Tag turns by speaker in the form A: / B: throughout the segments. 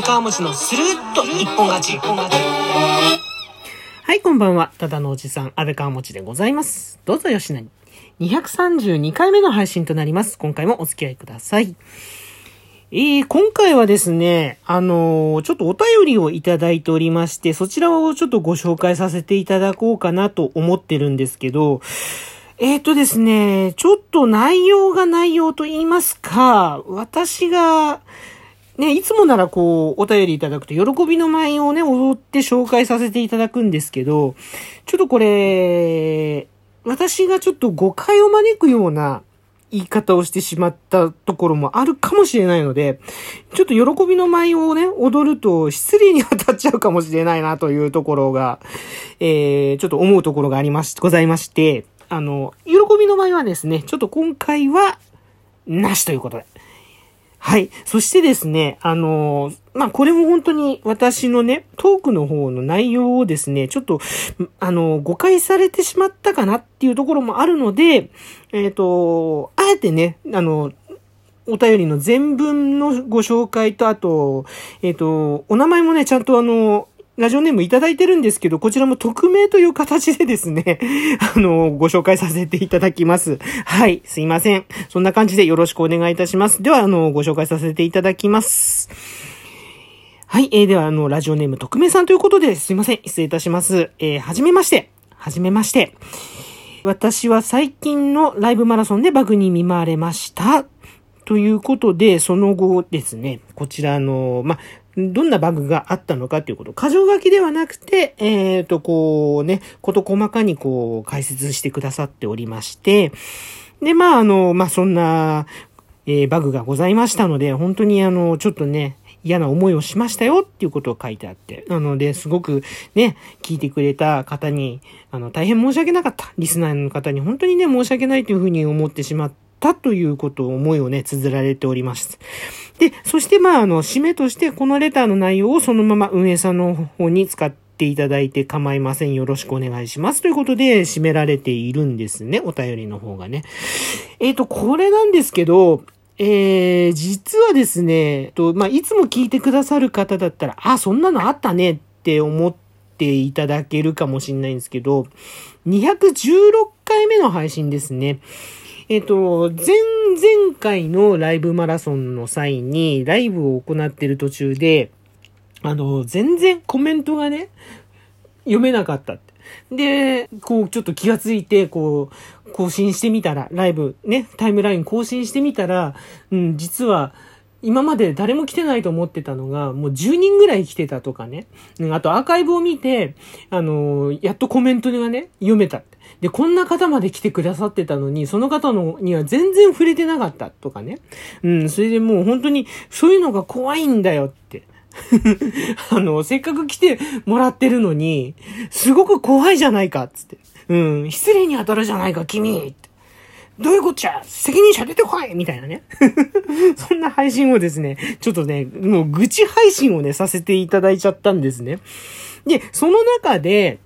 A: 部川餅のスルッと一本勝ち。一本勝ち。
B: はい、こんばんは。ただのおじさん、安倍川持でございます。どうぞよしなに。232回目の配信となります。今回もお付き合いください。えー、今回はですね、あのーちょっとお便りをいただいておりまして、そちらをちょっとご紹介させていただこうかなと思ってるんですけど、えーとですね、ちょっと内容が内容と言いますか、私が、ね、いつもならこう、お便りいただくと、喜びの舞をね、踊って紹介させていただくんですけど、ちょっとこれ、私がちょっと誤解を招くような言い方をしてしまったところもあるかもしれないので、ちょっと喜びの舞をね、踊ると失礼に当たっちゃうかもしれないなというところが、えー、ちょっと思うところがありまし、ございまして、あの、喜びの舞はですね、ちょっと今回は、なしということで。はい。そしてですね、あのまあ、これも本当に私のね、トークの方の内容をですね、ちょっと、あの誤解されてしまったかなっていうところもあるので、えっ、と、あえてね、あの、お便りの全文のご紹介と、あと、えっ、と、お名前もね、ちゃんとあの、ラジオネームいただいてるんですけど、こちらも匿名という形でですね、あの、ご紹介させていただきます。はい、すいません。そんな感じでよろしくお願いいたします。では、あの、ご紹介させていただきます。はい、えー、では、あの、ラジオネーム匿名さんということで、すいません。失礼いたします。えー、はじめまして。はじめまして。私は最近のライブマラソンでバグに見舞われました。ということで、その後ですね、こちらの、ま、どんなバグがあったのかということ、箇条書きではなくて、えっ、と、こうね、こと細かにこう解説してくださっておりまして、で、まあ、あの、まあ、そんな、えーバグがございましたので、本当にあの、ちょっとね、嫌な思いをしましたよっていうことを書いてあって。なので、すごくね、聞いてくれた方に、あの、大変申し訳なかった。リスナーの方に本当にね、申し訳ないというふうに思ってしまったということを思いをね、綴られております。で、そしてまあ、あの、締めとして、このレターの内容をそのまま運営さんの方に使っていただいて構いません。よろしくお願いします。ということで、締められているんですね。お便りの方がね。えっ、と、これなんですけど、えー、実はですね、と、まあ、いつも聞いてくださる方だったら、あ、そんなのあったねって思っていただけるかもしれないんですけど、216回目の配信ですね。えっ、と、前々回のライブマラソンの際に、ライブを行っている途中で、あの、全然コメントがね、読めなかったって。で、こう、ちょっと気がついて、こう、更新してみたら、ライブね、タイムライン更新してみたら、うん、実は、今まで誰も来てないと思ってたのが、もう10人ぐらい来てたとかね。うんあとアーカイブを見て、あのーやっとコメントがね、読めたって。で、こんな方まで来てくださってたのに、その方のには全然触れてなかったとかね。うん、それでもう本当に、そういうのが怖いんだよって。あの、せっかく来てもらってるのに、すごく怖いじゃないか、つって。うん、失礼に当たるじゃないか、君って。どういうこっちゃ？責任者出てこいみたいなね。そんな配信をですね、ちょっとね、もう愚痴配信をね、させていただいちゃったんですね。で、その中で、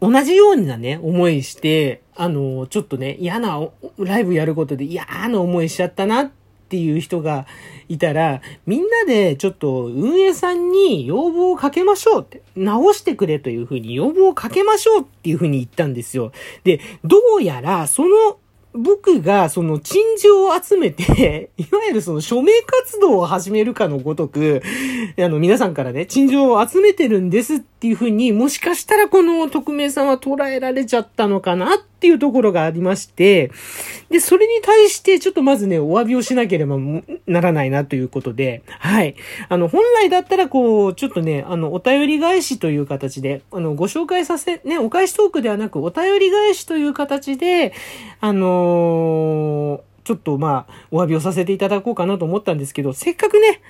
B: 同じようなね、思いして、あの、ちょっとね、嫌なライブやることで嫌な思いしちゃったなっていう人がいたら、みんなでちょっと運営さんに要望をかけましょうって、直してくれというふうに要望をかけましょうっていうふうに言ったんですよ。で、どうやら、その、僕がその陳情を集めて、いわゆるその署名活動を始めるかのごとく、あの皆さんからね、陳情を集めてるんですっていうふうに、もしかしたらこの匿名さんは捉えられちゃったのかなっっていうところがありまして、で、それに対してちょっとまずね、お詫びをしなければならないなということで、はい。あの、本来だったらこう、ちょっとね、あの、お便り返しという形で、あの、ご紹介させ、ね、お返しトークではなく、お便り返しという形で、あのーちょっとまあ、お詫びをさせていただこうかなと思ったんですけど、せっかくね、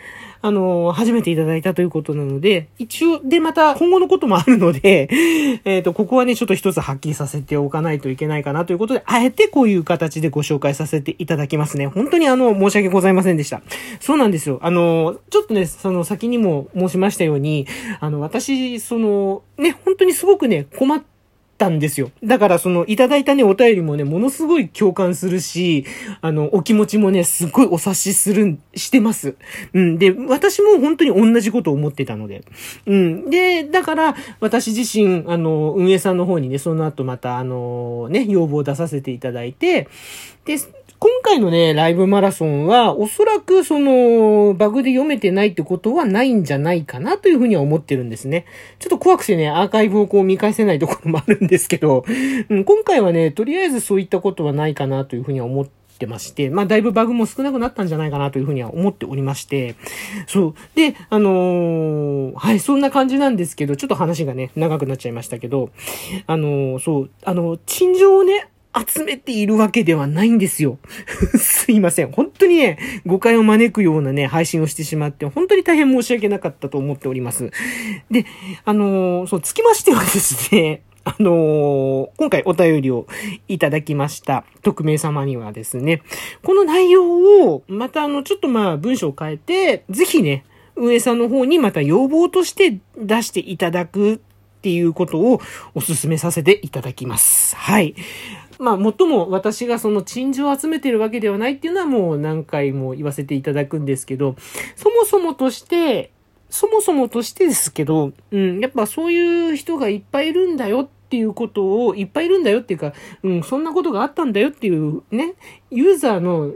B: あの初めていただいたということなので、一応、で、また今後のこともあるので、えっ、と、ここはね、ちょっと一つはっきりさせておかないといけないかなということで、あえてこういう形でご紹介させていただきますね。本当にあの、申し訳ございませんでした。そうなんですよ。あの、ちょっとね、その先にも申しましたように、あの、私、その、ね、本当にすごくね、困っったんですよ。だからそのいただいたね、お便りもね、ものすごい共感するし、あの、お気持ちもね、すっごいお察しする、してます。うん。で、私も本当に同じことを思ってたので。うん。で、だから、私自身、あの、運営さんの方にね、その後また、あの、ね、要望を出させていただいて、で、回のね、ライブマラソンは、おそらくその、バグで読めてないってことはないんじゃないかなというふうには思ってるんですね。ちょっと怖くてね、アーカイブをこう見返せないところもあるんですけど、うん、今回はね、とりあえずそういったことはないかなというふうには思ってまして、まあ、だいぶバグも少なくなったんじゃないかなというふうには思っておりまして、そう。で、あのー、はい、そんな感じなんですけど、ちょっと話がね、長くなっちゃいましたけど、あのー、そう、あの、陳情をね、集めているわけではないんですよ。すいません。本当にね、誤解を招くようなね、配信をしてしまって、本当に大変申し訳なかったと思っております。で、あのー、そう、つきましてはですね、あのー、今回お便りをいただきました、匿名様にはですね、この内容を、またあの、ちょっとまあ、文章を変えて、ぜひね、運営さんの方にまた要望として出していただくっていうことをお勧めさせていただきます。はい。まあ、もっとも私がその陳情を集めてるわけではないっていうのはもう何回も言わせていただくんですけど、そもそもとして、そもそもとしてですけど、うん、やっぱそういう人がいっぱいいるんだよっていうことを、いっぱいいるんだよっていうか、うん、そんなことがあったんだよっていうね、ユーザーの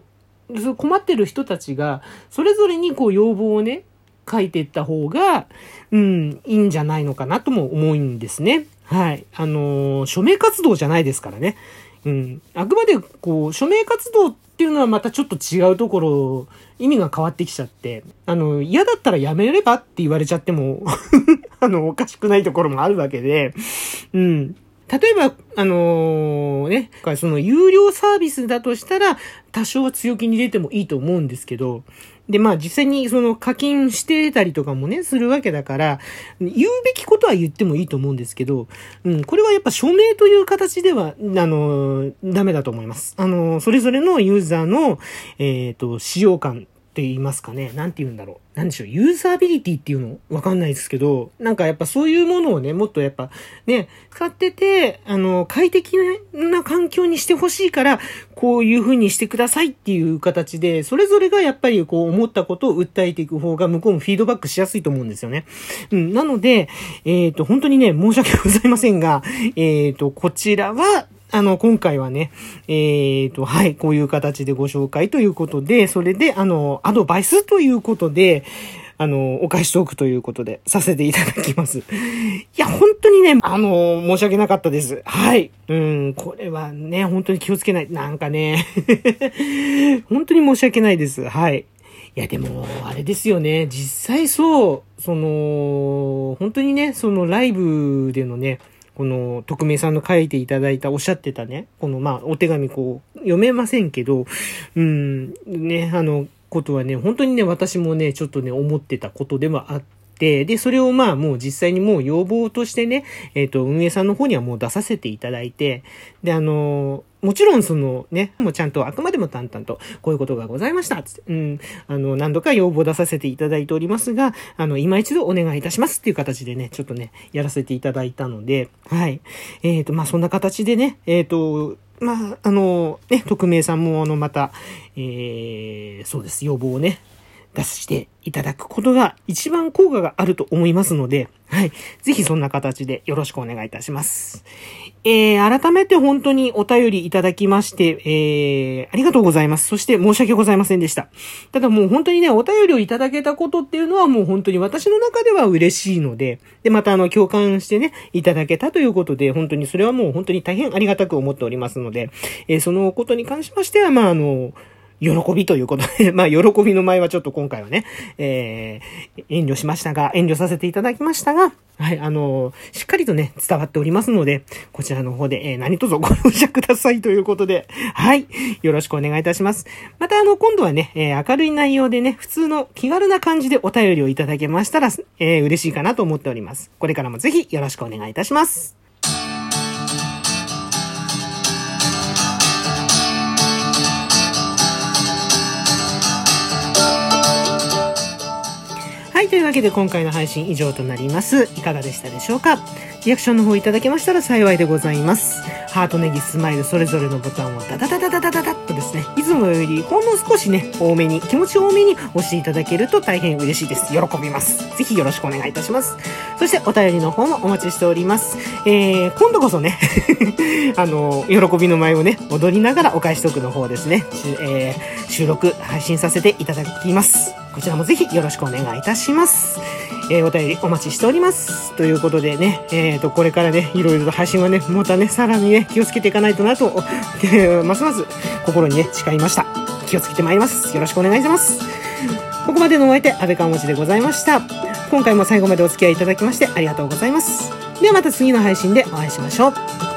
B: 困ってる人たちが、それぞれにこう要望をね、書いていった方が、うん、いいんじゃないのかなとも思うんですね。はい。あのー、署名活動じゃないですからね。うん。あくまで、こう、署名活動っていうのはまたちょっと違うところ、意味が変わってきちゃって、あの、嫌だったらやめればって言われちゃっても あの、おかしくないところもあるわけで、うん。例えば、あのー、ね、その有料サービスだとしたら、多少は強気に出てもいいと思うんですけど、で、まあ実際にその課金してたりとかもね、するわけだから、言うべきことは言ってもいいと思うんですけど、うん、これはやっぱ署名という形では、あの、ダメだと思います。あの、それぞれのユーザーの、えっ、ー、と、使用感って言いますかね。なんて言うんだろう。なんでしょう。ユーザビリティっていうの？わかんないですけど、なんかやっぱそういうものをね、もっとやっぱね、使ってて、あの、快適な環境にしてほしいから、こういう風にしてくださいっていう形で、それぞれがやっぱりこう思ったことを訴えていく方が向こうもフィードバックしやすいと思うんですよね。うん。なので、えっ、ー、と、本当にね、申し訳ございませんが、えっ、ー、と、こちらは、あの、今回はね、えっ、ー、と、はい、こういう形でご紹介ということで、それで、あの、アドバイスということで、あの、お返しトークということで、させていただきます。いや、本当にね、あの、申し訳なかったです。はい。うん、これはね、本当に気をつけない。なんかね、本当に申し訳ないです。はい。いや、でも、あれですよね。実際そう、その、本当にね、そのライブでのね、この、匿名さんの書いていただいた、おっしゃってたね、この、まあ、お手紙こう、読めませんけど、うん、ね、あの、ことはね、本当にね、私もね、ちょっとね、思ってたことでもあって、で、それをまあもう実際にもう要望としてね、えっ、ー、と、運営さんの方にはもう出させていただいて、で、あのもちろんそのね、もうちゃんとあくまでも淡々と、こういうことがございました。つって、うん、あの、何度か要望出させていただいておりますが、あの、今一度お願いいたしますっていう形でね、ちょっとね、やらせていただいたので、はい。えっ、ー、と、まあ、そんな形でね、えっ、ー、と、まあ、あの、ね、匿名さんも、あの、また、えー、そうです、要望をね、出していただくことが一番効果があると思いますので、はい。ぜひそんな形でよろしくお願いいたします。えー、改めて本当にお便りいただきまして、えー、ありがとうございます。そして申し訳ございませんでした。ただもう本当にね、お便りをいただけたことっていうのはもう本当に私の中では嬉しいので、で、またあの、共感してね、いただけたということで、本当にそれはもう本当に大変ありがたく思っておりますので、えー、そのことに関しましては、まああの、喜びということで、まあ、喜びの前はちょっと今回はね、えー、遠慮しましたが、遠慮させていただきましたが、はい、あのー、しっかりとね、伝わっておりますので、こちらの方で、えー、何卒ご容赦くださいということで、はい、よろしくお願いいたします。また、あの、今度はね、えー、明るい内容でね、普通の気軽な感じでお便りをいただけましたら、えー、嬉しいかなと思っております。これからもぜひよろしくお願いいたします。というわけで今回の配信以上となります。いかがでしたでしょうか？リアクションの方いただけましたら幸いでございます。ハートネギスマイルそれぞれのボタンをダダダダダダダッとですね、いつもよりほんの少しね、多めに、気持ち多めに押していただけると大変嬉しいです。喜びます。ぜひよろしくお願いいたします。そしてお便りの方もお待ちしております。えー、今度こそね あの、喜びの舞をね、踊りながらお返しトークの方ですね、えー、収録、配信させていただきます。こちらもぜひよろしくお願いいたします。えーお便りお待ちしております。ということでね、えーと、これからね、いろいろと配信はね、またね、さらにね、気をつけていかないとなと、えーますます心にね、誓いました。気をつけてまいります。よろしくお願いします。ここまでのお相手、安倍川持ちでございました。今回も最後までお付き合いいただきましてありがとうございます。ではまた次の配信でお会いしましょう。